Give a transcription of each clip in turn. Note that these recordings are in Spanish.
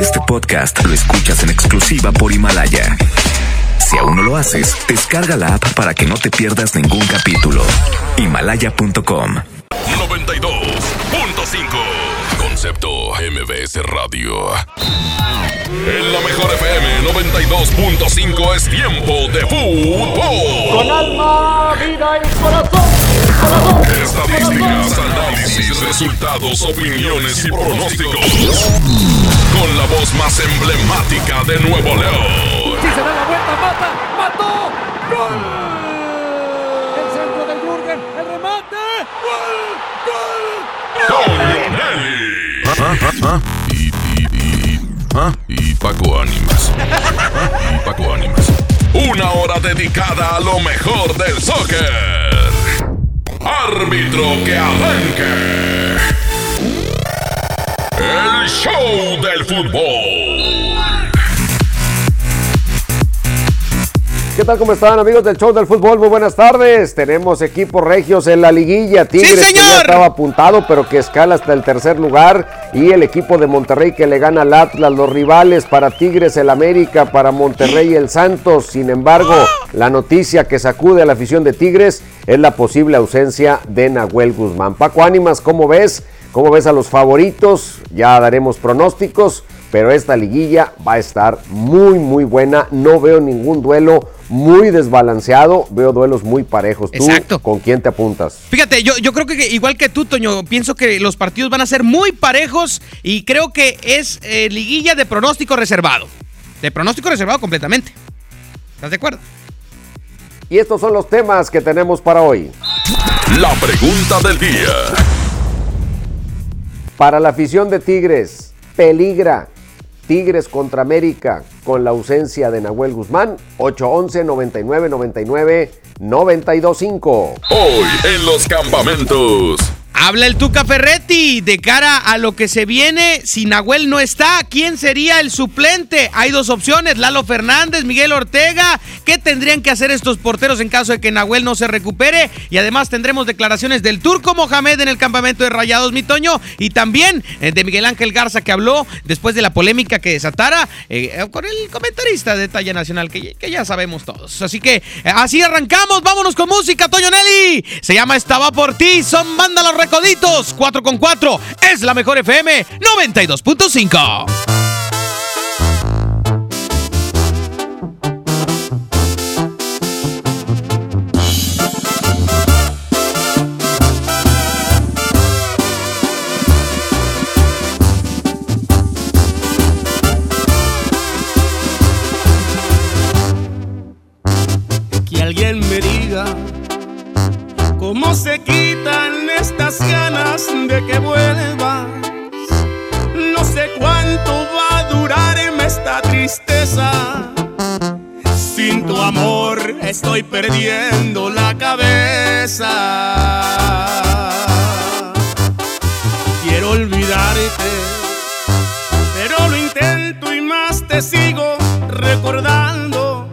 Este podcast lo escuchas en exclusiva por Himalaya. Si aún no lo haces, descarga la app para que no te pierdas ningún capítulo. Himalaya.com 92.5 Concepto MBS Radio. En la mejor FM 92.5 es tiempo de fútbol. Con alma, vida y corazón. Estadísticas, análisis, resultados, opiniones y pronósticos. Con la voz más emblemática de Nuevo León. Si se da la vuelta, mata, mató. ¡Gol! El centro del Jürgen, el remate. ¡Gol! ¡Gol! Nelly. Y, y, y, ¿ah? y Paco Ánimas. Y Paco Ánimas. Una hora dedicada a lo mejor del soccer. Árbitro que arranque. El show del fútbol. ¿Qué tal? ¿Cómo están amigos del show del fútbol? Muy buenas tardes. Tenemos equipos regios en la liguilla. Tigres que ya estaba apuntado, pero que escala hasta el tercer lugar. Y el equipo de Monterrey que le gana al Atlas. Los rivales para Tigres el América, para Monterrey el Santos. Sin embargo, la noticia que sacude a la afición de Tigres es la posible ausencia de Nahuel Guzmán. Paco Ánimas, ¿cómo ves? ¿Cómo ves a los favoritos? Ya daremos pronósticos, pero esta liguilla va a estar muy, muy buena. No veo ningún duelo muy desbalanceado, veo duelos muy parejos. ¿Tú Exacto. con quién te apuntas? Fíjate, yo, yo creo que igual que tú, Toño, pienso que los partidos van a ser muy parejos y creo que es eh, liguilla de pronóstico reservado. De pronóstico reservado completamente. ¿Estás de acuerdo? Y estos son los temas que tenemos para hoy. La pregunta del día. Para la afición de Tigres, peligra Tigres contra América con la ausencia de Nahuel Guzmán. 811 99 99 925. Hoy en los campamentos. Habla el Tuca Ferretti de cara a lo que se viene. Si Nahuel no está, ¿quién sería el suplente? Hay dos opciones, Lalo Fernández, Miguel Ortega. ¿Qué tendrían que hacer estos porteros en caso de que Nahuel no se recupere? Y además tendremos declaraciones del turco Mohamed en el campamento de Rayados Mitoño y también eh, de Miguel Ángel Garza que habló después de la polémica que desatara eh, con el comentarista de talla nacional que, ya sabemos todos. Así que eh, así arrancamos, vámonos con música, Toño Nelly. Se llama Estaba por ti, son banda los recoditos, 4 con 4, es la mejor FM 92.5. cómo se quitan estas ganas de que vuelvas. No sé cuánto va a durarme esta tristeza. Sin tu amor estoy perdiendo la cabeza. Quiero olvidarte, pero lo intento y más te sigo recordando.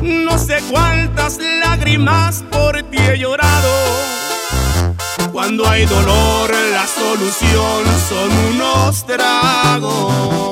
No sé cuántas lágrimas Cuando hay dolor, la solución son unos tragos.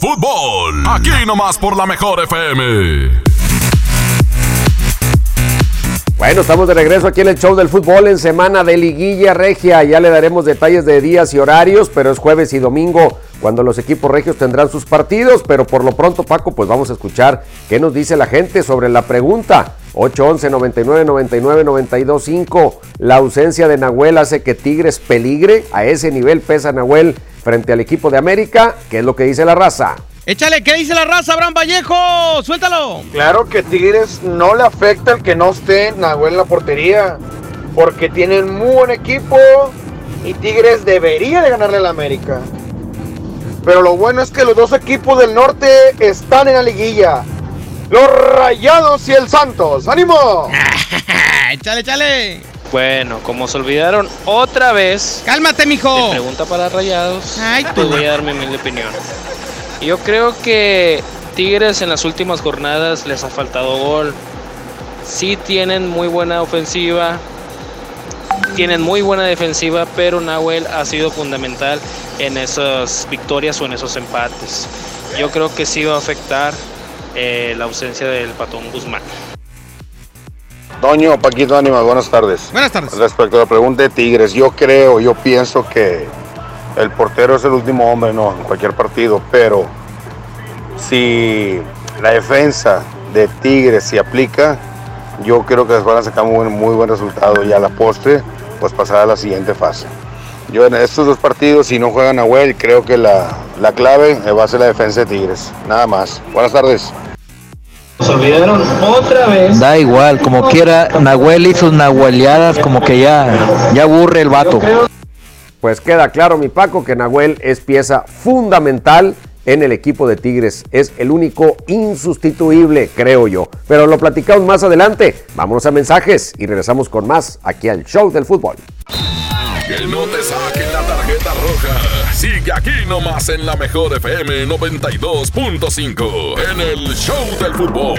Fútbol. Aquí nomás por la mejor FM. Bueno, estamos de regreso aquí en el show del fútbol en semana de liguilla regia. Ya le daremos detalles de días y horarios, pero es jueves y domingo cuando los equipos regios tendrán sus partidos. Pero por lo pronto, Paco, pues vamos a escuchar qué nos dice la gente sobre la pregunta. 811 99 99 92 5. La ausencia de Nahuel hace que Tigres peligre. A ese nivel pesa Nahuel frente al equipo de América. ¿Qué es lo que dice la raza? Échale, ¿qué dice la raza, Abraham Vallejo? Suéltalo. Claro que Tigres no le afecta el que no esté Nahuel en la portería, porque tienen muy buen equipo y Tigres debería de ganarle a la América. Pero lo bueno es que los dos equipos del norte están en la liguilla. Los Rayados y el Santos. ¡Ánimo! échale, échale. Bueno, como se olvidaron otra vez, Cálmate, mijo. de pregunta para Rayados, Ay, pues voy a dar mi humilde opinión. Yo creo que Tigres en las últimas jornadas les ha faltado gol. Sí tienen muy buena ofensiva, tienen muy buena defensiva, pero Nahuel ha sido fundamental en esas victorias o en esos empates. Yo creo que sí va a afectar eh, la ausencia del Patón Guzmán. Doño, Paquito Ánimas, buenas tardes. Buenas tardes. Respecto a la pregunta de Tigres, yo creo, yo pienso que el portero es el último hombre, no, en cualquier partido, pero si la defensa de Tigres se aplica, yo creo que les van a sacar muy, buen- muy buen resultado y a la postre, pues pasar a la siguiente fase. Yo en estos dos partidos, si no juegan Nahuel, creo que la, la clave va a ser la defensa de Tigres. Nada más. Buenas tardes. Se olvidaron otra vez. Da igual, como quiera, Nahuel y sus nahueleadas, como que ya, ya aburre el vato. Pues queda claro, mi Paco, que Nahuel es pieza fundamental en el equipo de Tigres. Es el único insustituible, creo yo. Pero lo platicamos más adelante. Vámonos a mensajes y regresamos con más aquí al Show del Fútbol. Que no te saquen. Sigue aquí nomás en la mejor FM 92.5 en el show del fútbol.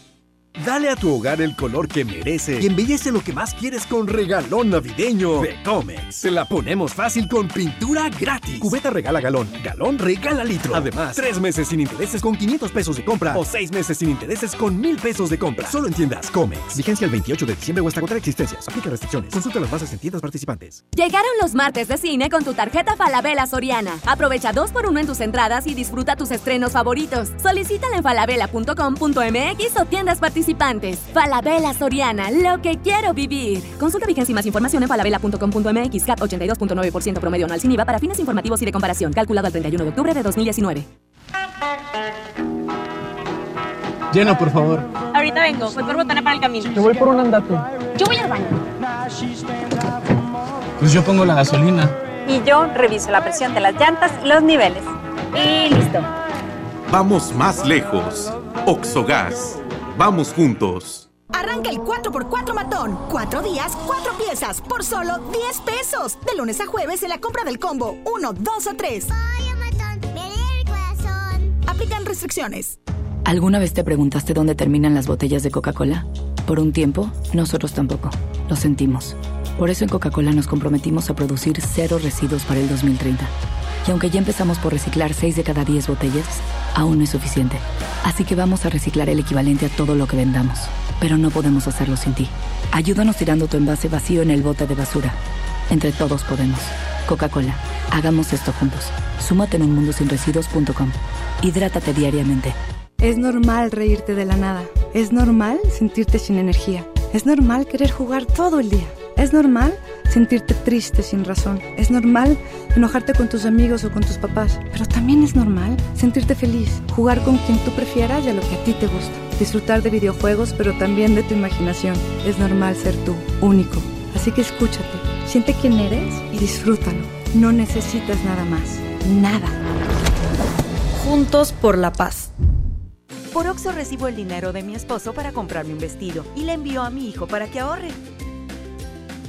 Dale a tu hogar el color que merece y embellece lo que más quieres con regalón navideño de Comex. Se la ponemos fácil con pintura gratis. Cubeta regala galón, galón regala litro. Además, tres meses sin intereses con 500 pesos de compra o seis meses sin intereses con 1000 pesos de compra. Solo en tiendas Comex. Vigencia el 28 de diciembre o hasta agotar existencias. Aplica restricciones. Consulta las bases en tiendas participantes. Llegaron los martes de cine con tu tarjeta Falabella Soriana. Aprovecha dos por uno en tus entradas y disfruta tus estrenos favoritos. Solicítala en falabella.com.mx o tiendas participantes. Falabella Soriana, lo que quiero vivir. Consulta vigencia y más información en falabella.com.mx. CAT 82.9% promedio anual sin IVA para fines informativos y de comparación. Calculado al 31 de octubre de 2019. Lleno, por favor. Ahorita vengo, voy por botana para el camino. Te voy por un andate. Yo voy al baño. Pues yo pongo la gasolina. Y yo reviso la presión de las llantas y los niveles. Y listo. Vamos más lejos. Oxogas. Vamos juntos. Arranca el 4x4 matón. Cuatro días, cuatro piezas, por solo 10 pesos. De lunes a jueves en la compra del combo 1, 2 o 3. Aplican restricciones. ¿Alguna vez te preguntaste dónde terminan las botellas de Coca-Cola? Por un tiempo, nosotros tampoco. Lo sentimos. Por eso en Coca-Cola nos comprometimos a producir cero residuos para el 2030. Y aunque ya empezamos por reciclar 6 de cada 10 botellas, aún no es suficiente. Así que vamos a reciclar el equivalente a todo lo que vendamos. Pero no podemos hacerlo sin ti. Ayúdanos tirando tu envase vacío en el bote de basura. Entre todos podemos. Coca-Cola. Hagamos esto juntos. Súmate en unmundosinresiduos.com. Hidrátate diariamente. Es normal reírte de la nada. Es normal sentirte sin energía. Es normal querer jugar todo el día. Es normal sentirte triste sin razón. Es normal enojarte con tus amigos o con tus papás. Pero también es normal sentirte feliz, jugar con quien tú prefieras y a lo que a ti te gusta. Disfrutar de videojuegos, pero también de tu imaginación. Es normal ser tú, único. Así que escúchate, siente quién eres y disfrútalo. No necesitas nada más. Nada. Juntos por la paz. Por Oxo recibo el dinero de mi esposo para comprarme un vestido y le envío a mi hijo para que ahorre.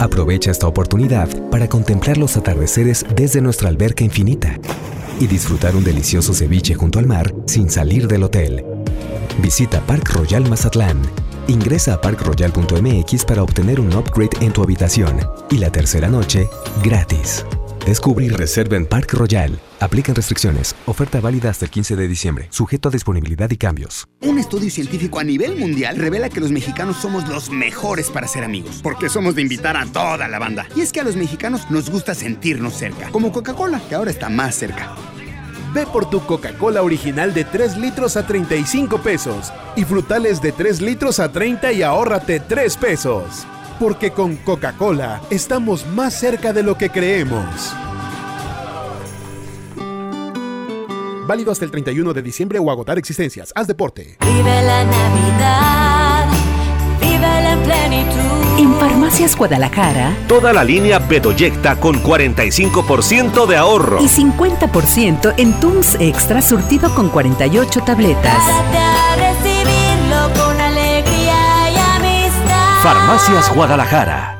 Aprovecha esta oportunidad para contemplar los atardeceres desde nuestra alberca infinita y disfrutar un delicioso ceviche junto al mar sin salir del hotel. Visita Park Royal Mazatlán. Ingresa a parkroyal.mx para obtener un upgrade en tu habitación y la tercera noche gratis. Descubre y reserva en Park Royal. Aplican restricciones. Oferta válida hasta el 15 de diciembre. Sujeto a disponibilidad y cambios. Un estudio científico a nivel mundial revela que los mexicanos somos los mejores para ser amigos, porque somos de invitar a toda la banda. Y es que a los mexicanos nos gusta sentirnos cerca, como Coca-Cola, que ahora está más cerca. Ve por tu Coca-Cola original de 3 litros a 35 pesos y frutales de 3 litros a 30 y ahórrate 3 pesos. Porque con Coca-Cola estamos más cerca de lo que creemos. Válido hasta el 31 de diciembre o agotar existencias. Haz deporte. Vive la Navidad. Vive la plenitud. En Farmacias Guadalajara, Toda la línea Bedoyecta con 45% de ahorro. y 50% en Tums Extra surtido con 48 tabletas. Farmacias Guadalajara.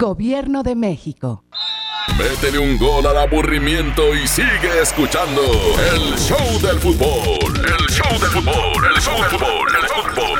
Gobierno de México. Métele un gol al aburrimiento y sigue escuchando el show del fútbol. El show del fútbol, el show del fútbol, el show del fútbol.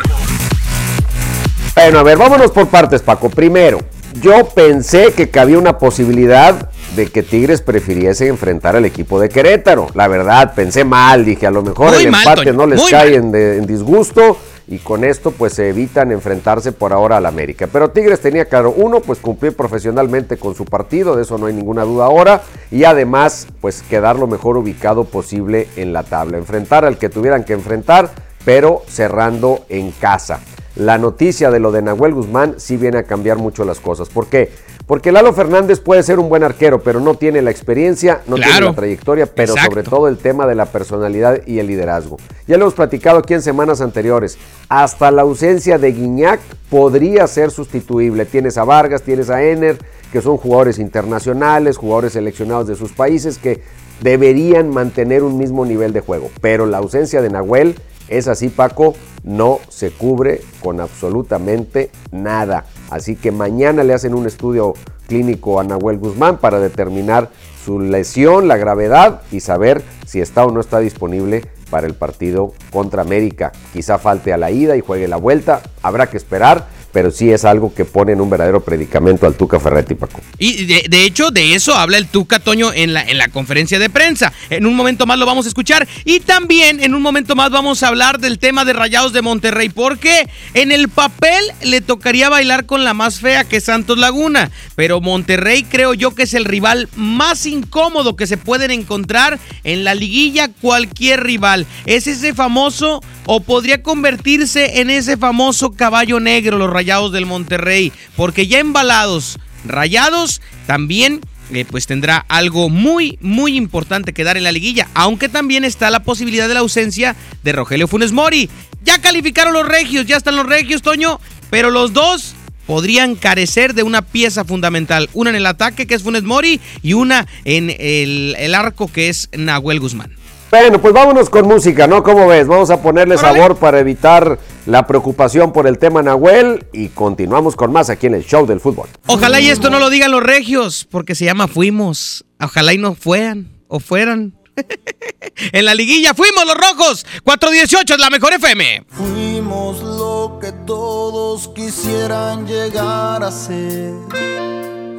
Bueno, a ver, vámonos por partes, Paco. Primero, yo pensé que cabía una posibilidad de que Tigres prefiriese enfrentar al equipo de Querétaro. La verdad, pensé mal, dije, a lo mejor Muy el mal, empate Toño, no les muy cae mal. en, de- en disgusto y con esto pues se evitan enfrentarse por ahora al América. Pero Tigres tenía claro, uno, pues cumplir profesionalmente con su partido, de eso no hay ninguna duda ahora, y además pues quedar lo mejor ubicado posible en la tabla, enfrentar al que tuvieran que enfrentar, pero cerrando en casa. La noticia de lo de Nahuel Guzmán sí viene a cambiar mucho las cosas. ¿Por qué? Porque Lalo Fernández puede ser un buen arquero, pero no tiene la experiencia, no tiene la trayectoria, pero Exacto. sobre todo el tema de la personalidad y el liderazgo. Ya lo hemos platicado aquí en semanas anteriores. Hasta la ausencia de Guiñac podría ser sustituible. Tienes a Vargas, tienes a Ener, que son jugadores internacionales, jugadores seleccionados de sus países que deberían mantener un mismo nivel de juego. Pero la ausencia de Nahuel es así, Paco, no se cubre con absolutamente nada. Así que mañana le hacen un estudio clínico a Nahuel Guzmán para determinar su lesión, la gravedad y saber si está o no está disponible para el partido contra América. Quizá falte a la ida y juegue la vuelta, habrá que esperar pero sí es algo que pone en un verdadero predicamento al Tuca Ferretti, Paco. Y de, hecho, de eso habla el Tuca Toño en la, en la conferencia de prensa. En un momento más lo vamos a escuchar. Y también en un momento más vamos a hablar del tema de Rayados de Monterrey, porque en el papel le tocaría bailar con la más fea que Santos Laguna. Pero Monterrey creo yo que es el rival más incómodo que se pueden encontrar en la liguilla cualquier rival. Es ese famoso o podría convertirse en ese famoso caballo negro, los Rayados del Monterrey, porque ya embalados, Rayados también eh, pues tendrá algo muy, muy importante que dar en la liguilla, aunque también está la posibilidad de la ausencia de Rogelio Funes Mori. Ya calificaron los regios, ya están los regios, Toño, pero los dos podrían carecer de una pieza fundamental, una en el ataque que es Funes Mori y una en el, el arco que es Nahuel Guzmán. Bueno, pues vámonos con música, ¿no? ¿Cómo ves? Vamos a ponerle sabor para evitar la preocupación por el tema Nahuel y continuamos con más aquí en el show del fútbol. Ojalá y esto no lo digan los regios, porque se llama Fuimos. Ojalá y no fueran o fueran. en la liguilla fuimos los rojos. 418 es la mejor FM. Fuimos lo que todos quisieran llegar a ser.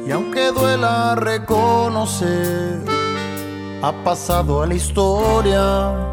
Y aunque duela reconocer ha pasado a la historia.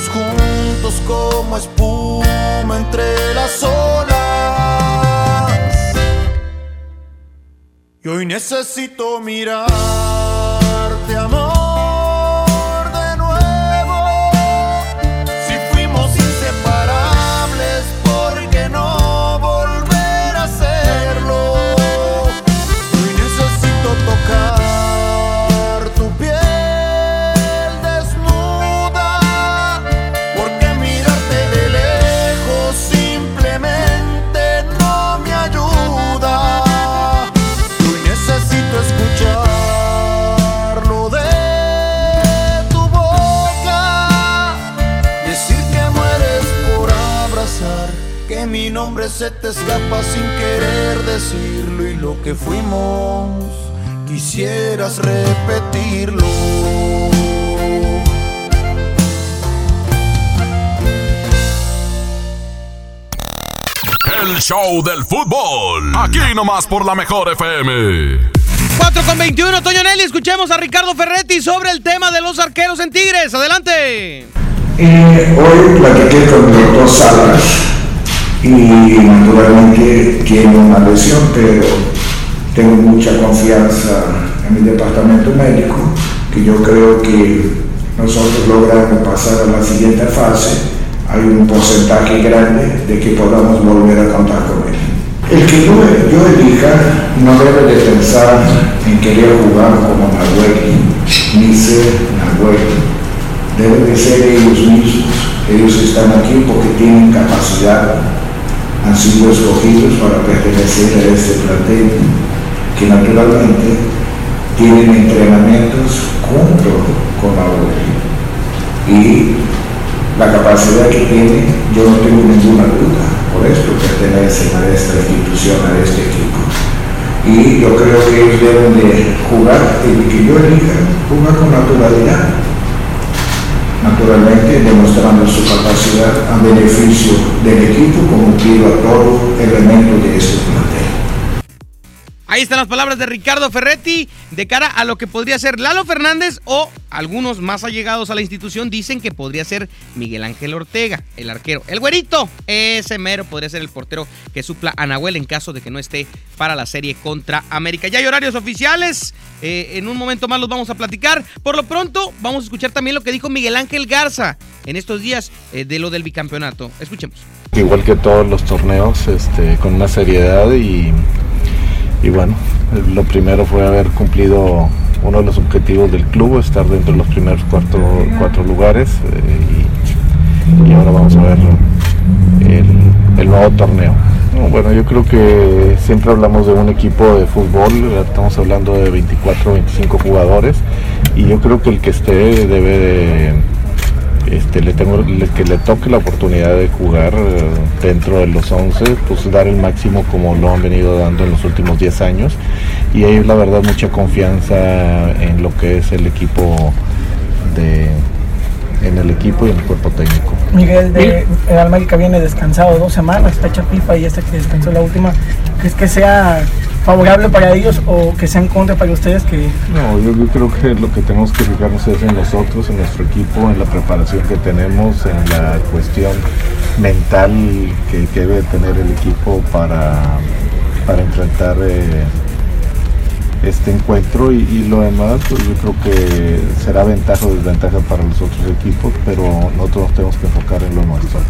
Juntos como espuma entre las olas. Y hoy necesito mirarte, se te escapa sin querer decirlo y lo que fuimos quisieras repetirlo. El show del fútbol, aquí nomás por la mejor FM. 4 con 21, Toño Nelly, escuchemos a Ricardo Ferretti sobre el tema de los arqueros en Tigres. Adelante. Eh, hoy platiqué con el doctor Salas y naturalmente tiene una lesión, pero tengo mucha confianza en mi departamento médico, que yo creo que nosotros logramos pasar a la siguiente fase. Hay un porcentaje grande de que podamos volver a contar con él. El que yo, elija no debe de pensar en querer jugar como Nahuel, ni ser Nahuel. Deben de ser ellos mismos. Ellos están aquí porque tienen capacidad, han sido escogidos para pertenecer a este plantel, que naturalmente tienen entrenamientos junto con Nahuel. Y la capacidad que tienen, yo no tengo ninguna duda por esto pertenecen a esta institución, a este equipo. Y yo creo que ellos deben de jugar, y que yo elija, jugar con naturalidad. Naturalmente demostrando su capacidad a beneficio del equipo como pido a todo elemento de este plantel. Ahí están las palabras de Ricardo Ferretti de cara a lo que podría ser Lalo Fernández o algunos más allegados a la institución dicen que podría ser Miguel Ángel Ortega, el arquero. El güerito, ese mero podría ser el portero que supla a Nahuel en caso de que no esté para la serie contra América. Ya hay horarios oficiales, eh, en un momento más los vamos a platicar. Por lo pronto, vamos a escuchar también lo que dijo Miguel Ángel Garza en estos días eh, de lo del bicampeonato. Escuchemos. Igual que todos los torneos, este, con una seriedad y y bueno, lo primero fue haber cumplido uno de los objetivos del club, estar dentro de los primeros cuatro, cuatro lugares eh, y, ahora vamos a ver el, nuevo torneo. bueno, yo creo que siempre hablamos de un equipo de fútbol, estamos hablando de 24, 25 jugadores y yo creo que el que esté debe de este, le tengo, que le toque la oportunidad de jugar eh, dentro de los 11, pues dar el máximo como lo han venido dando en los últimos 10 años. Y hay la verdad mucha confianza en lo que es el equipo de en el equipo y en el cuerpo técnico. Miguel de el América viene descansado dos semanas, está hecha FIFA y este que descansó la última. ¿Crees que sea favorable para ellos o que sea en contra para ustedes que no yo, creo que lo que tenemos que fijarnos es en nosotros en nuestro equipo en la preparación que tenemos en la cuestión mental que, debe tener el equipo para para enfrentar eh, este encuentro. Y, lo demás pues yo creo que será ventaja o desventaja para los otros equipos pero nosotros nos tenemos que enfocar en lo nuestro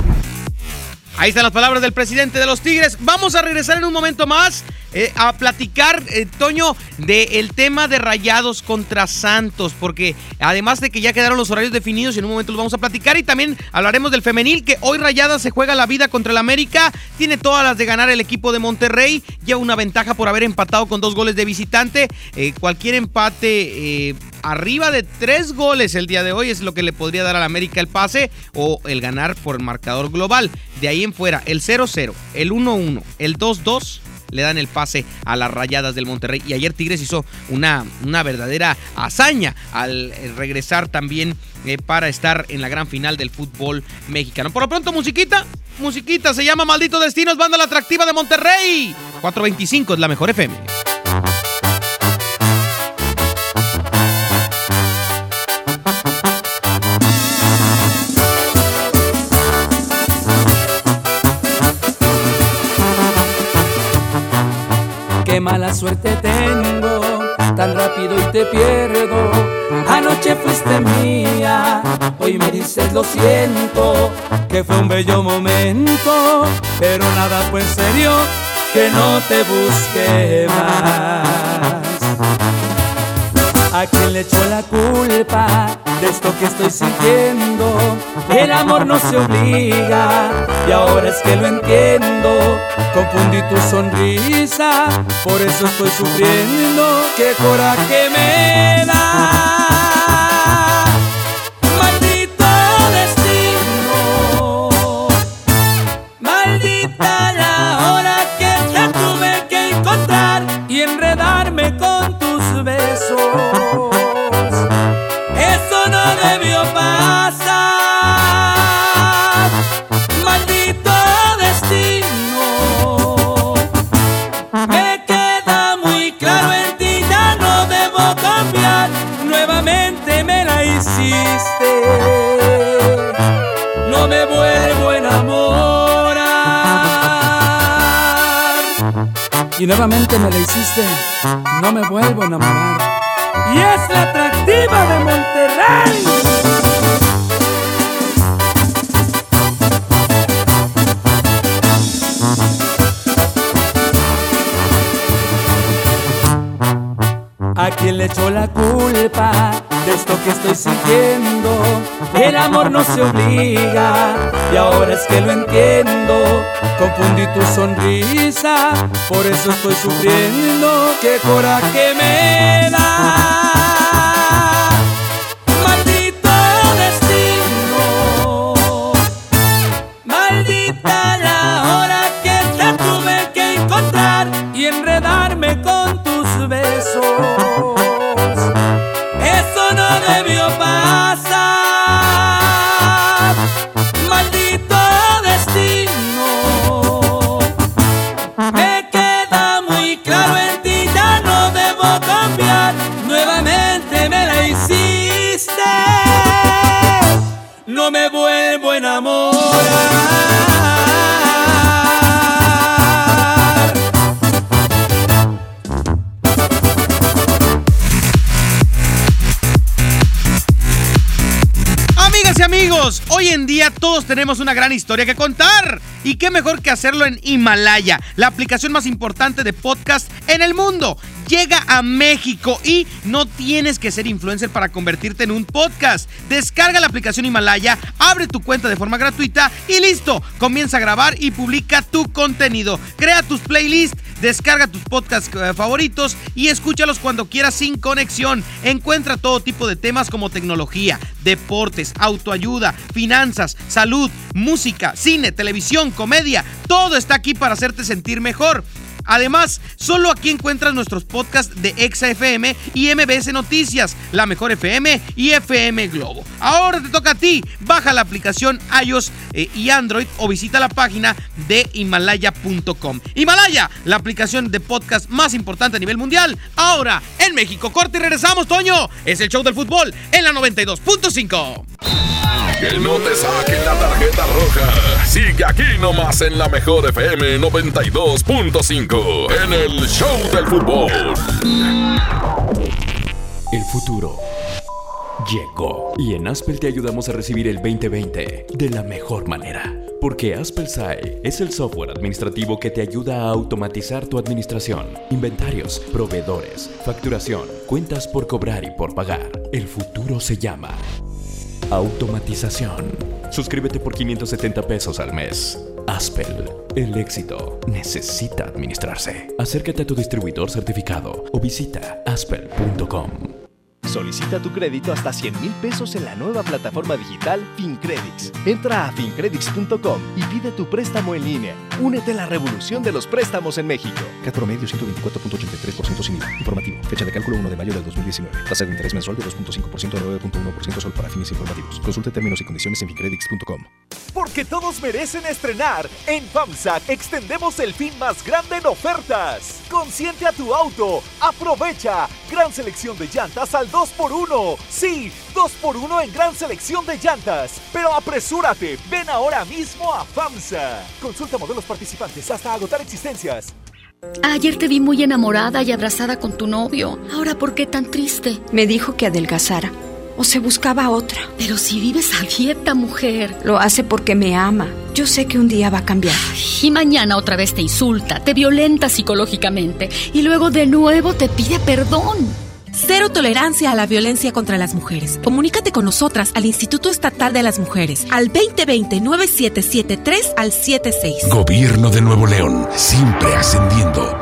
Ahí están las palabras del presidente de los Tigres. Vamos a regresar en un momento más eh, a platicar, eh, Toño, del tema de Rayados contra Santos, porque además de que ya quedaron los horarios definidos, en un momento los vamos a platicar y también hablaremos del femenil, que hoy Rayadas se juega la vida contra el América, tiene todas las de ganar el equipo de Monterrey, lleva una ventaja por haber empatado con dos goles de visitante, eh, cualquier empate arriba de tres goles el día de hoy es lo que le podría dar al América el pase o el ganar por el marcador global. De ahí en fuera, el 0-0, el 1-1, el 2-2 le dan el pase a las rayadas del Monterrey. Y ayer Tigres hizo una, una verdadera hazaña al eh, regresar también eh, para estar en la gran final del fútbol mexicano. Por lo pronto, musiquita, musiquita, se llama Maldito Destinos, banda la atractiva de Monterrey. 425 es la mejor FM. Qué mala suerte tengo, tan rápido y te pierdo. Anoche fuiste mía, hoy me dices lo siento, que fue un bello momento, pero nada fue en serio, que no te busque más. ¿A quién le echó la culpa de esto que estoy sintiendo? El amor no se obliga y ahora es que lo entiendo. Confundí tu sonrisa, por eso estoy sufriendo. ¡Qué coraje me da! Y nuevamente me la hiciste. No me vuelvo a enamorar. Y es la atractiva de Monterrey. ¿A quién le echó la culpa de esto que estoy sintiendo? El amor no se obliga y ahora es que lo entiendo. Confundí tu sonrisa, por eso estoy sufriendo. ¡Qué coraje me tenemos una gran historia que contar. Y qué mejor que hacerlo en Himalaya, la aplicación más importante de podcast en el mundo. Llega a México y no tienes que ser influencer para convertirte en un podcast. Descarga la aplicación Himalaya, abre tu cuenta de forma gratuita y listo. Comienza a grabar y publica tu contenido. Crea tus playlists, descarga tus podcasts eh, favoritos y escúchalos cuando quieras sin conexión. Encuentra todo tipo de temas como tecnología, deportes, autoayuda, finanzas, salud, música, cine, televisión, comedia. Todo está aquí para hacerte sentir mejor. Además, solo aquí encuentras nuestros podcasts de Exa FM y MBS Noticias, La Mejor FM y FM Globo. Ahora te toca a ti. Baja la aplicación iOS eh, y Android o visita la página de himalaya.com. Himalaya, la aplicación de podcast más importante a nivel mundial. Ahora en México. Corte y regresamos, Toño. Es el show del fútbol en la 92.5. Que no te saquen la tarjeta roja. Sigue aquí nomás en la mejor FM 92.5 en el Show del Fútbol. El futuro llegó y en Aspel te ayudamos a recibir el 2020 de la mejor manera. Porque Aspel SAE es el software administrativo que te ayuda a automatizar tu administración, inventarios, proveedores, facturación, cuentas por cobrar y por pagar. El futuro se llama automatización. Suscríbete por 570 pesos al mes. Aspel, el éxito necesita administrarse. Acércate a tu distribuidor certificado o visita aspel.com. Solicita tu crédito hasta 100 mil pesos en la nueva plataforma digital FinCredits. Entra a fincredits.com y pide tu préstamo en línea. Únete a la revolución de los préstamos en México. CAT promedio 124.83% sin IVA. Informativo. Fecha de cálculo 1 de mayo del 2019. Tasa de interés mensual de 2.5% a 9.1% solo para fines informativos. Consulte términos y condiciones en fincredits.com. Porque todos merecen estrenar. En FAMSA extendemos el fin más grande en ofertas. Consiente a tu auto. Aprovecha. Gran selección de llantas al 2x1. Sí, 2x1 en gran selección de llantas. Pero apresúrate. Ven ahora mismo a FAMSA. Consulta modelos participantes hasta agotar existencias. Ayer te vi muy enamorada y abrazada con tu novio. Ahora, ¿por qué tan triste? Me dijo que adelgazara. O se buscaba otra. Pero si vives a dieta, mujer. Lo hace porque me ama. Yo sé que un día va a cambiar. Y mañana otra vez te insulta, te violenta psicológicamente y luego de nuevo te pide perdón. Cero tolerancia a la violencia contra las mujeres. Comunícate con nosotras al Instituto Estatal de las Mujeres al 2020-9773 al 76. Gobierno de Nuevo León, siempre ascendiendo.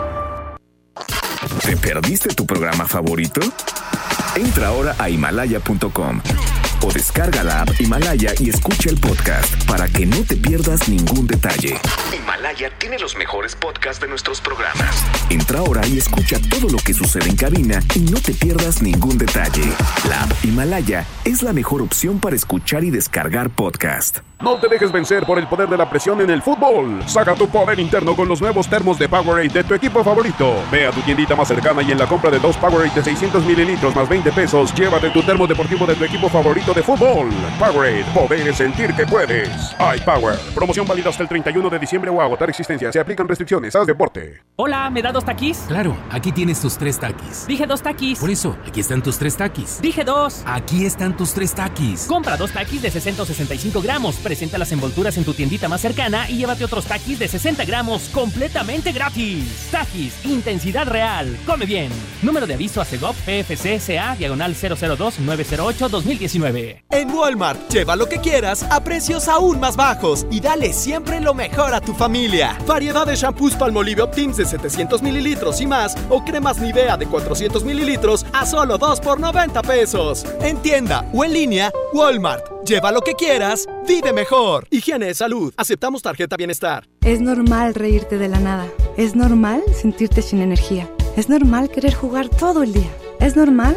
¿Te perdiste tu programa favorito? Entra ahora a himalaya.com o descarga la app Himalaya y escucha el podcast para que no te pierdas ningún detalle. Himalaya tiene los mejores podcasts de nuestros programas. Entra ahora y escucha todo lo que sucede en cabina y no te pierdas ningún detalle. La app Himalaya es la mejor opción para escuchar y descargar podcast. No te dejes vencer por el poder de la presión en el fútbol. Saca tu poder interno con los nuevos termos de Powerade de tu equipo favorito. Ve a tu tiendita más cercana y en la compra de dos Powerade de 600 mililitros más 20 pesos, llévate tu termo deportivo de tu equipo favorito de fútbol. Powerade, poder es sentir que puedes. iPower, promoción válida hasta el 31 de diciembre o agotar agotar existencia. Se aplican restricciones. Haz deporte. Hola, ¿me da dos taquis? Claro, aquí tienes tus tres taquis. Dije dos taquis. Por eso, aquí están tus tres taquis. Dije dos. Aquí están tus tres taquis. Compra dos taquis de 665 gramos. Presenta las envolturas en tu tiendita más cercana y llévate otros taquis de 60 gramos completamente gratis. Taquis, intensidad real. Come bien. Número de aviso a CEGOP PFC CA diagonal 002-908-2019. En Walmart, lleva lo que quieras a precios aún más bajos y dale siempre lo mejor a tu familia. Variedad de shampoos Palmolive Optims de 700 mililitros y más o cremas Nivea de 400 mililitros a solo 2 por 90 pesos. En tienda o en línea, Walmart. Lleva lo que quieras, vive mejor. Higiene, salud. Aceptamos tarjeta bienestar. Es normal reírte de la nada. Es normal sentirte sin energía. Es normal querer jugar todo el día. Es normal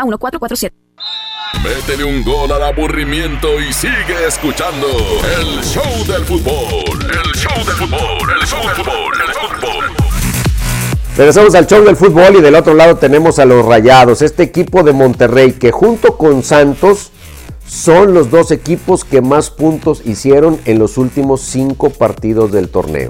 1A 1447. Métele un gol al aburrimiento y sigue escuchando el show del fútbol. El show del fútbol, el show del fútbol, el fútbol. Regresamos al show del fútbol y del otro lado tenemos a los Rayados, este equipo de Monterrey que junto con Santos son los dos equipos que más puntos hicieron en los últimos cinco partidos del torneo.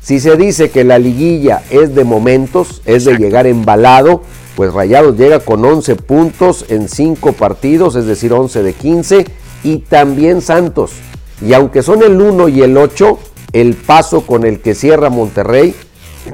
Si se dice que la liguilla es de momentos, es de llegar embalado, pues Rayados llega con 11 puntos en 5 partidos, es decir, 11 de 15, y también Santos. Y aunque son el 1 y el 8, el paso con el que cierra Monterrey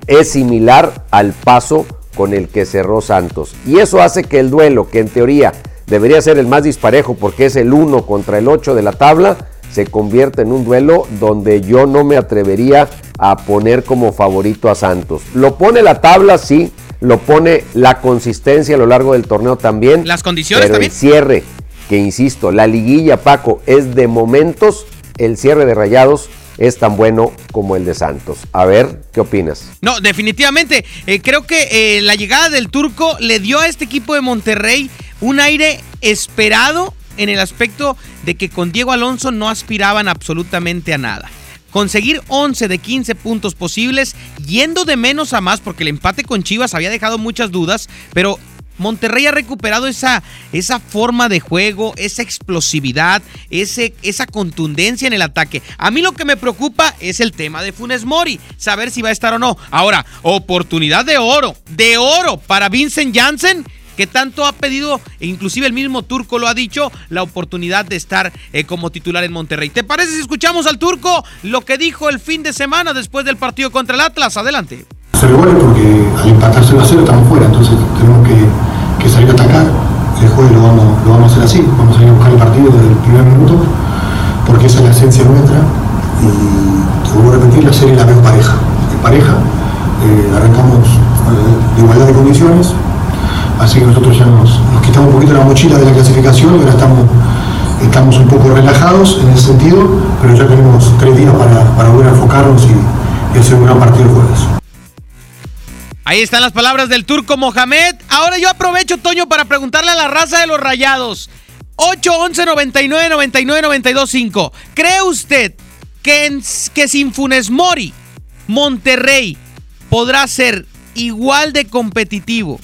es similar al paso con el que cerró Santos. Y eso hace que el duelo, que en teoría debería ser el más disparejo porque es el 1 contra el 8 de la tabla, se convierta en un duelo donde yo no me atrevería a poner como favorito a Santos. Lo pone la tabla, sí, lo pone la consistencia a lo largo del torneo también. Las condiciones pero también. El cierre, que insisto, la liguilla, Paco, es de momentos, el cierre de Rayados es tan bueno como el de Santos. A ver, ¿qué opinas? No, definitivamente. eh, creo que eh, la llegada del turco le dio a este equipo de Monterrey un aire esperado en el aspecto de que con Diego Alonso no aspiraban absolutamente a nada. Conseguir 11 de 15 puntos posibles, yendo de menos a más, porque el empate con Chivas había dejado muchas dudas, pero Monterrey ha recuperado esa, esa forma de juego, esa explosividad, ese, esa contundencia en el ataque. A mí lo que me preocupa es el tema de Funes Mori, saber si va a estar o no. Ahora, oportunidad de oro, de oro para Vincent Janssen que tanto ha pedido, e inclusive el mismo turco lo ha dicho, la oportunidad de estar eh, como titular en Monterrey. ¿Te parece si escuchamos al turco lo que dijo el fin de semana después del partido contra el Atlas? Adelante. Hacer goles porque al empatar 0 a 0 estamos fuera, entonces tenemos que, que salir a atacar. El juego lo vamos, lo vamos a hacer así, vamos a ir a buscar el partido desde el primer minuto, porque esa es la esencia nuestra. Y te a repetir, la serie la veo pareja. En pareja, eh, arrancamos eh, de igualdad de condiciones, Así que nosotros ya nos, quitamos un poquito la mochila de la clasificación y ahora estamos, estamos un poco relajados en ese sentido, pero ya tenemos tres días para, para volver a enfocarnos y, y hacer un gran partido el jueves. Ahí están las palabras del turco Mohamed. Ahora yo aprovecho, Toño, para preguntarle a la raza de los rayados. 8 11 99 99 92 5. ¿Cree usted que, que sin Funes Mori, Monterrey podrá ser igual de competitivo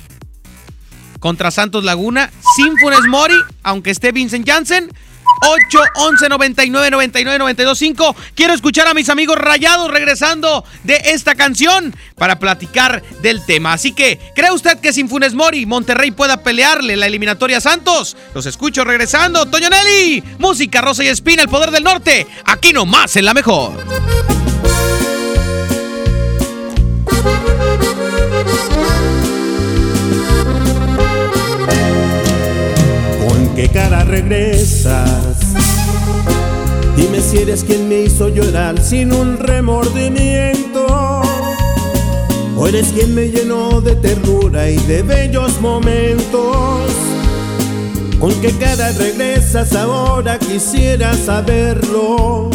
contra Santos Laguna sin Funes Mori, aunque esté Vincent Janssen? 8 11 99 99 92 5. Quiero escuchar a mis amigos rayados regresando de esta canción para platicar del tema. Así que, ¿cree usted que sin Funes Mori Monterrey pueda pelearle la eliminatoria a Santos? Los escucho regresando. Toño Nelly, música rosa y espina, el poder del norte. Aquí nomás en la mejor. Regresas? Dime si eres quien me hizo llorar sin un remordimiento. O eres quien me llenó de ternura y de bellos momentos. ¿Con qué cara regresas ahora? Quisiera saberlo.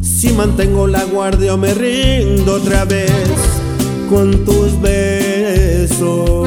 Si mantengo la guardia o me rindo otra vez con tus besos.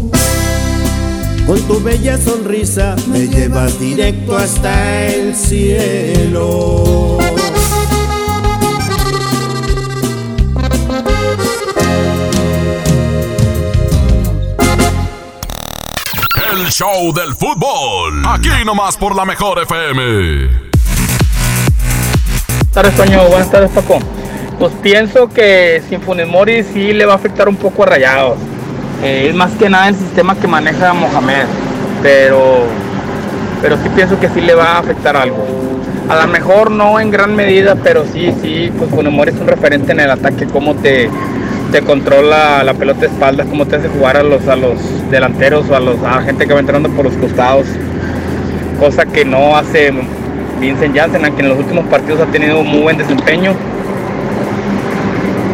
con tu bella sonrisa me llevas directo hasta el cielo. El show del fútbol. Aquí nomás por la mejor FM. Buenas tardes, Toño. Buenas tardes, Paco. Pues pienso que sin Funes Mori sí le va a afectar un poco a Rayados. Eh, es más que nada el sistema que maneja Mohamed, pero, pero sí pienso que sí le va a afectar algo. A lo mejor no en gran medida, pero sí, sí, pues Funes Mori es un referente en el ataque, cómo te, te controla la pelota de espaldas, cómo te hace jugar a los, a los delanteros o a, los, a la gente que va entrando por los costados, cosa que no hace Vincent Janssen, aunque en los últimos partidos ha tenido muy buen desempeño.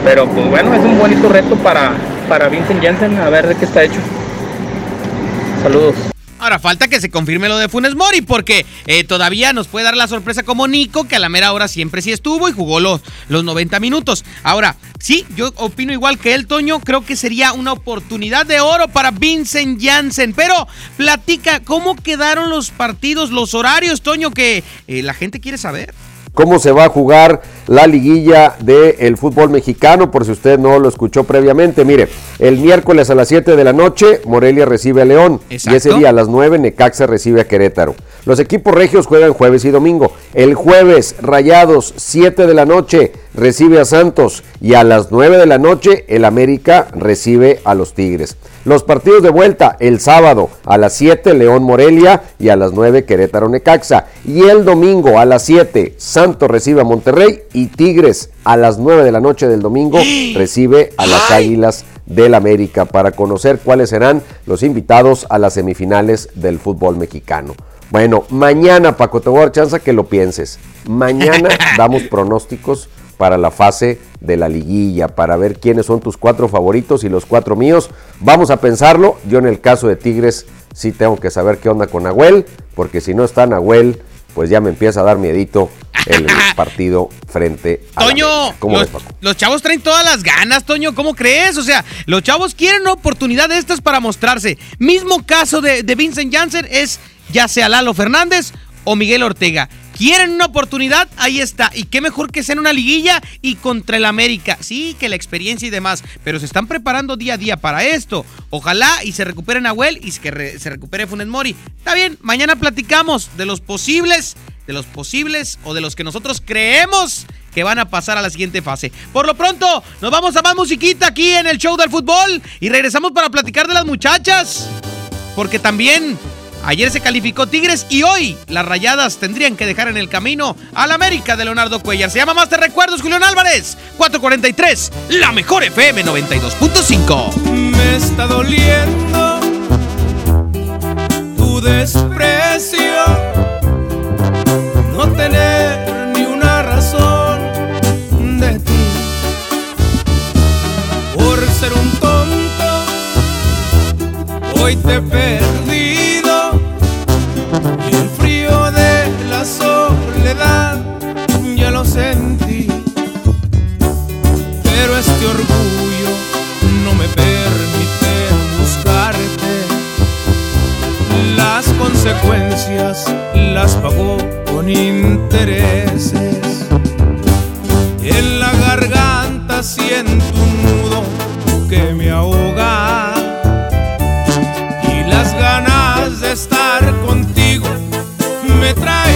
Pero pues bueno, es un bonito reto para, para Vincent Janssen, a ver de qué está hecho. Saludos. Ahora falta que se confirme lo de Funes Mori, porque eh, todavía nos puede dar la sorpresa como Nico, que a la mera hora siempre sí estuvo y jugó los, los 90 minutos. Ahora, sí, yo opino igual que él, Toño, creo que sería una oportunidad de oro para Vincent Janssen. Pero platica, ¿cómo quedaron los partidos, los horarios, Toño, que eh, la gente quiere saber? Cómo se va a jugar la liguilla del fútbol mexicano, por si usted no lo escuchó previamente. Mire, El miércoles a las 7 de la noche, Morelia recibe a León. Y ese día a las 9, Necaxa recibe a Querétaro. Los equipos regios juegan jueves y domingo. El jueves, Rayados, 7 de la noche, recibe a Santos. Y a las 9 de la noche, el América recibe a los Tigres. Los partidos de vuelta, el sábado a las 7, León Morelia. Y a las 9, Querétaro Necaxa. Y el domingo a las 7, Santos recibe a Monterrey. Y Tigres a las 9 de la noche del domingo recibe a las Águilas del América para conocer cuáles serán los invitados a las semifinales del fútbol mexicano. Bueno, mañana, Paco, te voy a dar chance que lo pienses. Mañana damos pronósticos para la fase de la liguilla, para ver quiénes son tus cuatro favoritos y los cuatro míos. Vamos a pensarlo. Yo en el caso de Tigres sí tengo que saber qué onda con Nahuel, porque si no está Nahuel, pues ya me empieza a dar miedito el partido frente a Toño, ¿Cómo los, ves, Paco? los chavos traen todas las ganas, Toño, ¿cómo crees? O sea, los chavos quieren una oportunidad de estas para mostrarse. Mismo caso de, de Vincent Janssen es ya sea Lalo Fernández o Miguel Ortega. Quieren una oportunidad, ahí está. Y qué mejor que sea en una liguilla y contra el América. Sí, que la experiencia y demás, pero se están preparando día a día para esto. Ojalá y se recupere Nahuel y que se recupere Funes Mori. Está bien, mañana platicamos de los posibles, de los posibles o de los que nosotros creemos que van a pasar a la siguiente fase. Por lo pronto, nos vamos a más musiquita aquí en el show del fútbol y regresamos para platicar de las muchachas. Porque también ayer se calificó Tigres y hoy las rayadas tendrían que dejar en el camino al América de Leonardo Cuellar. Se llama Más Te Recuerdos, Julián Álvarez. 443, la mejor FM 92.5. Me está doliendo tu desprecio, no tener ni una razón de ti. Por ser un tonto, hoy te y el frío de la soledad ya lo sentí. Pero este orgullo no me permite buscarte. Las consecuencias las pagó con intereses. En la garganta siento un nudo que me ahoga. Me traicionan.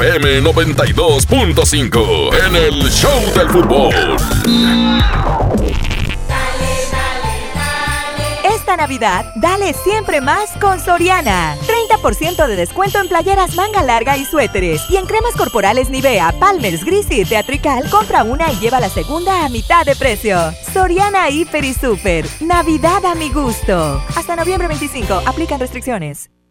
FM 92.5 en el Show del Fútbol. Esta Navidad, dale siempre más con Soriana. 30% de descuento en playeras manga larga y suéteres. Y en cremas corporales Nivea, Palmer's, Gris y Teatrical, compra una y lleva la segunda a mitad de precio. Soriana Hiper y Super. Navidad a mi gusto. Hasta noviembre 25. Aplican restricciones.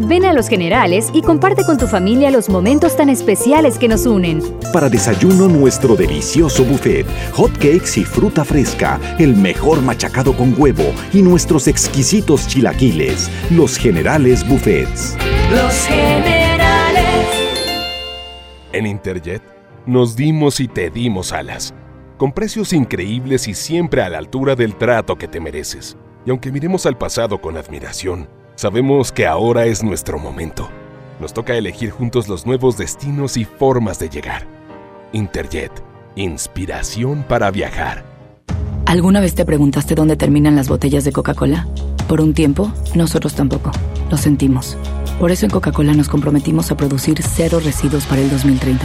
Ven a Los Generales y comparte con tu familia los momentos tan especiales que nos unen. Para desayuno, nuestro delicioso buffet, hot cakes y fruta fresca, el mejor machacado con huevo y nuestros exquisitos chilaquiles. Los Generales Buffets. Los Generales. En Interjet, nos dimos y te dimos alas, con precios increíbles y siempre a la altura del trato que te mereces. Y aunque miremos al pasado con admiración, Sabemos que ahora es nuestro momento. Nos toca elegir juntos los nuevos destinos y formas de llegar. Interjet, inspiración para viajar. ¿Alguna vez te preguntaste dónde terminan las botellas de Coca-Cola? Por un tiempo, nosotros tampoco. Lo sentimos. Por eso en Coca-Cola nos comprometimos a producir cero residuos para el 2030.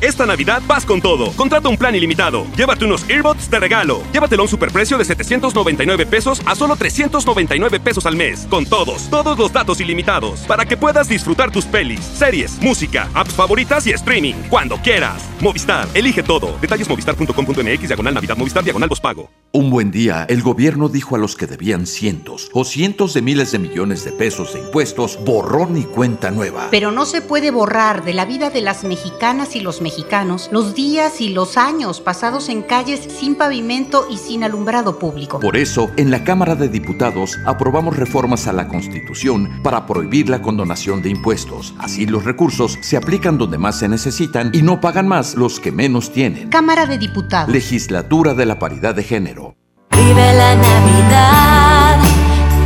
Esta Navidad vas con todo. Contrata un plan ilimitado. Llévate unos earbuds de regalo. Llévatelo a un superprecio de 799 pesos a solo 399 pesos al mes. Con todos, todos los datos ilimitados. Para que puedas disfrutar tus pelis, series, música, apps favoritas y streaming. Cuando quieras. Movistar, elige todo. Detalles movistar.com.mx, diagonal Navidad, Movistar, diagonal pago. Un buen día, el gobierno dijo a los que debían cientos o cientos de miles de millones de pesos de impuestos, borrón y cuenta nueva. Pero no se puede borrar de la vida de las mexicanas y los mexicanos los días y los años pasados en calles sin pavimento y sin alumbrado público. Por eso, en la Cámara de Diputados aprobamos reformas a la Constitución para prohibir la condonación de impuestos. Así los recursos se aplican donde más se necesitan y no pagan más los que menos tienen. Cámara de Diputados. Legislatura de la Paridad de Género. Vive la Navidad,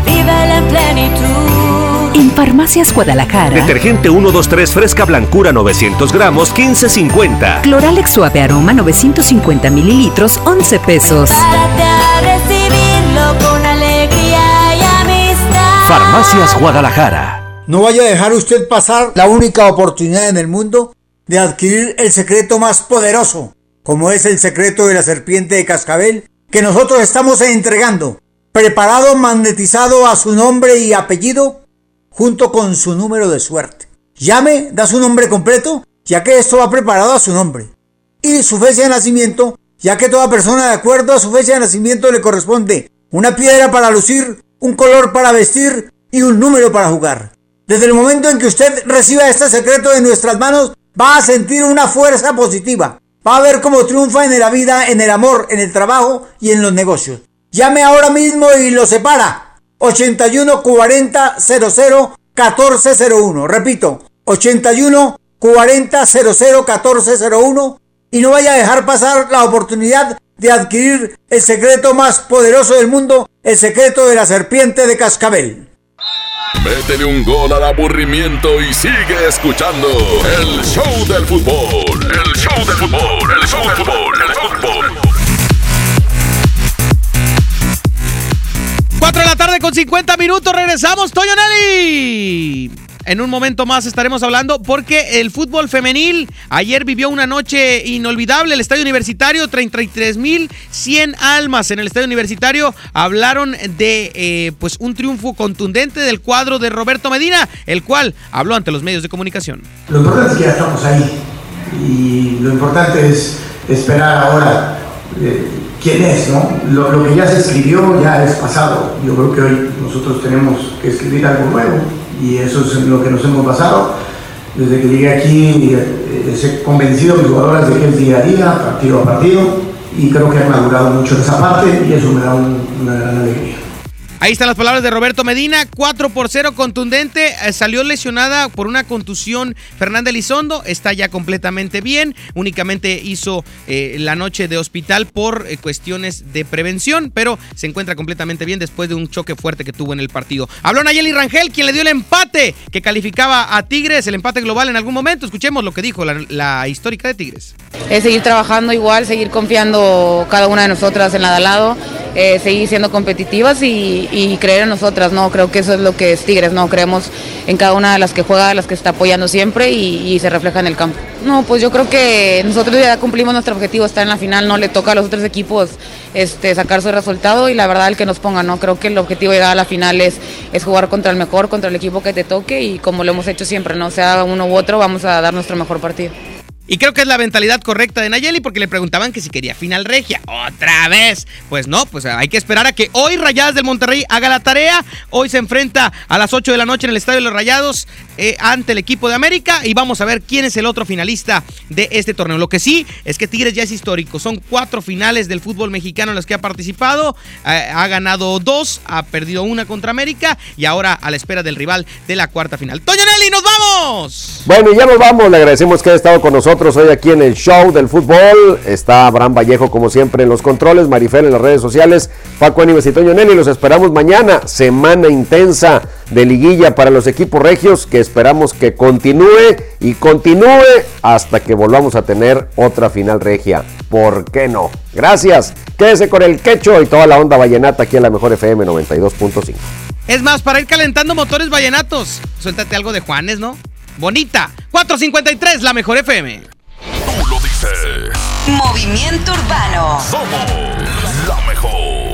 vive la plenitud. En Farmacias Guadalajara. Detergente 123 Fresca Blancura 900 gramos 15.50. Cloralex Suave Aroma 950 mililitros 11 pesos. Párate a recibirlo con alegría y amistad. Farmacias Guadalajara. No vaya a dejar usted pasar la única oportunidad en el mundo de adquirir el secreto más poderoso, como es el secreto de la serpiente de cascabel que nosotros estamos entregando, preparado, magnetizado a su nombre y apellido, junto con su número de suerte. Llame, da su nombre completo, ya que esto va preparado a su nombre. Y su fecha de nacimiento, ya que toda persona de acuerdo a su fecha de nacimiento le corresponde una piedra para lucir, un color para vestir y un número para jugar. Desde el momento en que usted reciba este secreto de nuestras manos, va a sentir una fuerza positiva, Va a ver cómo triunfa en la vida, en el amor, en el trabajo y en los negocios. Llame ahora mismo y lo separa. 81 40 00 1401. Repito, 81 40 00 1401. Y no vaya a dejar pasar la oportunidad de adquirir el secreto más poderoso del mundo, el secreto de la serpiente de cascabel. Métele un gol al aburrimiento y sigue escuchando el show del fútbol. El show del fútbol, el show del fútbol, el fútbol. Tarde con 50 minutos, regresamos, Toyo Nelly. En un momento más estaremos hablando porque el fútbol femenil ayer vivió una noche inolvidable. El estadio universitario, 33.100 almas en el estadio universitario. Hablaron de eh, pues un triunfo contundente del cuadro de Roberto Medina, el cual habló ante los medios de comunicación. Lo importante es que ya estamos ahí y lo importante es esperar ahora eh, quién es, ¿no? Lo, que ya se escribió ya es pasado. Yo creo que hoy nosotros tenemos que escribir algo nuevo y eso es lo que nos hemos basado. Desde que llegué aquí eh, he convencido a mis jugadoras de que es día a día, partido a partido, y creo que han madurado mucho en esa parte y eso me da un- una gran alegría. Ahí están las palabras de Roberto Medina, 4 por 0 contundente, eh, salió lesionada por una contusión Fernanda Elizondo, está ya completamente bien, únicamente hizo eh, la noche de hospital por eh, cuestiones de prevención, pero se encuentra completamente bien después de un choque fuerte que tuvo en el partido. Habló Nayeli Rangel, quien le dio el empate que calificaba a Tigres, el empate global en algún momento, escuchemos lo que dijo la, histórica de Tigres. Es seguir trabajando igual, seguir confiando cada una de nosotras en la de al lado, seguir siendo competitivas y, y creer en nosotras, ¿no? Creo que eso es lo que es Tigres, ¿no? Creemos en cada una de las que juega, las que está apoyando siempre y, se refleja en el campo. No, pues yo creo que nosotros ya cumplimos nuestro objetivo, estar en la final, no le toca a los otros equipos este, sacar su resultado y la verdad el que nos ponga, ¿no? Creo que el objetivo de llegar a la final es, es jugar contra el mejor, contra el equipo que te toque y como lo hemos hecho siempre, ¿no? Sea uno u otro, vamos a dar nuestro mejor partido. Y creo que es la mentalidad correcta de Nayeli porque le preguntaban que si quería final regia. ¡Otra vez! Pues no, pues hay que esperar a que hoy Rayadas del Monterrey haga la tarea. Hoy se enfrenta a las 8 de la noche en el Estadio de los Rayados eh, ante el equipo de América y vamos a ver quién es el otro finalista de este torneo. Lo que sí es que Tigres ya es histórico. Son cuatro finales del fútbol mexicano en las que ha participado. Eh, ha ganado dos, ha perdido una contra América y ahora a la espera del rival de la cuarta final. Toño Nelly, nos vamos. Bueno, ya nos vamos. Le agradecemos que haya estado con nosotros hoy aquí en el show del fútbol. Está Abraham Vallejo, como siempre, en los controles. Marifel en las redes sociales. Paco Ánimes y Toño Nelly. Los esperamos mañana. Semana intensa de liguilla para los equipos regios que esperamos que continúe y continúe hasta que volvamos a tener otra final regia. ¿Por qué no? Gracias. Quédese con el quecho y toda la onda vallenata aquí en la mejor FM 92.5. Es más, para ir calentando motores vallenatos, suéltate algo de Juanes, ¿no? Bonita. 453, la mejor FM. Tú lo dices. Movimiento Urbano. Somos la mejor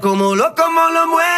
Cómo lo, cómo lo mueves